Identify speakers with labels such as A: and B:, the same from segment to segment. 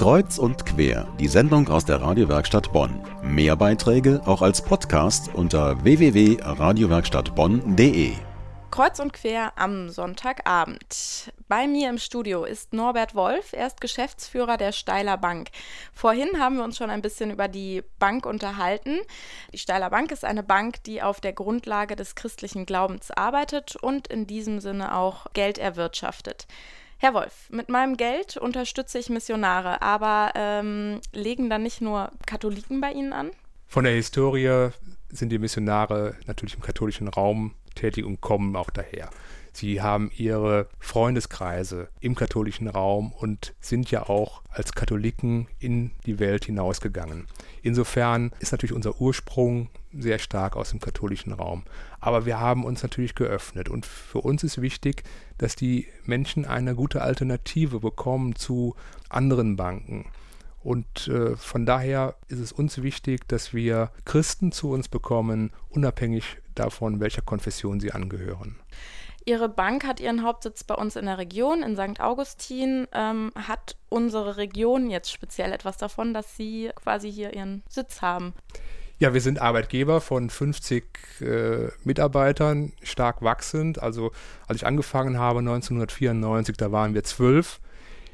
A: Kreuz und quer, die Sendung aus der Radiowerkstatt Bonn. Mehr Beiträge auch als Podcast unter www.radiowerkstattbonn.de.
B: Kreuz und quer am Sonntagabend. Bei mir im Studio ist Norbert Wolf, er ist Geschäftsführer der Steiler Bank. Vorhin haben wir uns schon ein bisschen über die Bank unterhalten. Die Steiler Bank ist eine Bank, die auf der Grundlage des christlichen Glaubens arbeitet und in diesem Sinne auch Geld erwirtschaftet. Herr Wolf, mit meinem Geld unterstütze ich Missionare, aber ähm, legen dann nicht nur Katholiken bei Ihnen an?
C: Von der Historie sind die Missionare natürlich im katholischen Raum tätig und kommen auch daher. Sie haben ihre Freundeskreise im katholischen Raum und sind ja auch als Katholiken in die Welt hinausgegangen. Insofern ist natürlich unser Ursprung sehr stark aus dem katholischen Raum. Aber wir haben uns natürlich geöffnet und für uns ist wichtig, dass die Menschen eine gute Alternative bekommen zu anderen Banken. Und äh, von daher ist es uns wichtig, dass wir Christen zu uns bekommen, unabhängig davon, welcher Konfession sie angehören.
B: Ihre Bank hat ihren Hauptsitz bei uns in der Region, in St. Augustin. Ähm, hat unsere Region jetzt speziell etwas davon, dass Sie quasi hier Ihren Sitz haben?
C: Ja, wir sind Arbeitgeber von 50 äh, Mitarbeitern, stark wachsend. Also als ich angefangen habe 1994, da waren wir zwölf.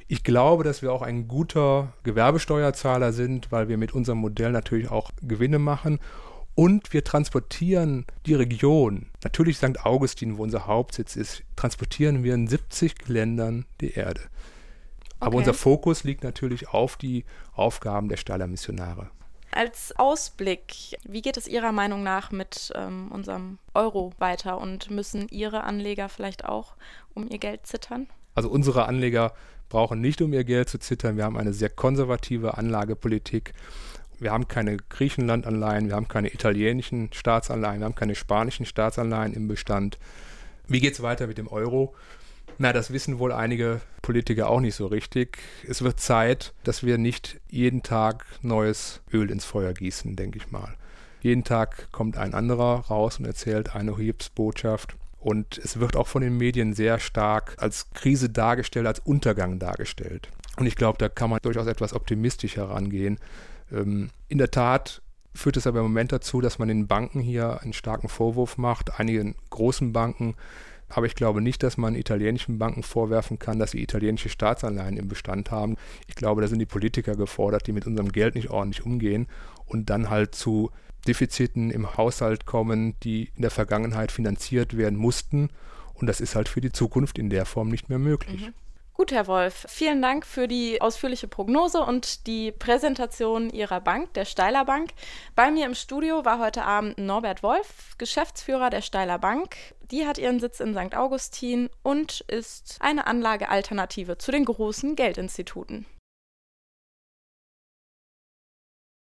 C: Ich glaube, dass wir auch ein guter Gewerbesteuerzahler sind, weil wir mit unserem Modell natürlich auch Gewinne machen. Und wir transportieren die Region, natürlich St. Augustin, wo unser Hauptsitz ist, transportieren wir in 70 Ländern die Erde. Aber okay. unser Fokus liegt natürlich auf die Aufgaben der Steiler Missionare.
B: Als Ausblick, wie geht es Ihrer Meinung nach mit ähm, unserem Euro weiter und müssen Ihre Anleger vielleicht auch um ihr Geld zittern?
C: Also unsere Anleger brauchen nicht um ihr Geld zu zittern. Wir haben eine sehr konservative Anlagepolitik. Wir haben keine Griechenland-Anleihen, wir haben keine italienischen Staatsanleihen, wir haben keine spanischen Staatsanleihen im Bestand. Wie geht es weiter mit dem Euro? Na, das wissen wohl einige Politiker auch nicht so richtig. Es wird Zeit, dass wir nicht jeden Tag neues Öl ins Feuer gießen, denke ich mal. Jeden Tag kommt ein anderer raus und erzählt eine Hilfsbotschaft. Und es wird auch von den Medien sehr stark als Krise dargestellt, als Untergang dargestellt. Und ich glaube, da kann man durchaus etwas optimistisch herangehen. Ähm, in der Tat führt es aber im Moment dazu, dass man den Banken hier einen starken Vorwurf macht, einigen großen Banken, aber ich glaube nicht, dass man italienischen Banken vorwerfen kann, dass sie italienische Staatsanleihen im Bestand haben. Ich glaube, da sind die Politiker gefordert, die mit unserem Geld nicht ordentlich umgehen und dann halt zu Defiziten im Haushalt kommen, die in der Vergangenheit finanziert werden mussten. Und das ist halt für die Zukunft in der Form nicht mehr möglich. Mhm.
B: Gut, Herr Wolf, vielen Dank für die ausführliche Prognose und die Präsentation Ihrer Bank, der Steiler Bank. Bei mir im Studio war heute Abend Norbert Wolf, Geschäftsführer der Steiler Bank. Die hat ihren Sitz in St. Augustin und ist eine Anlagealternative zu den großen Geldinstituten.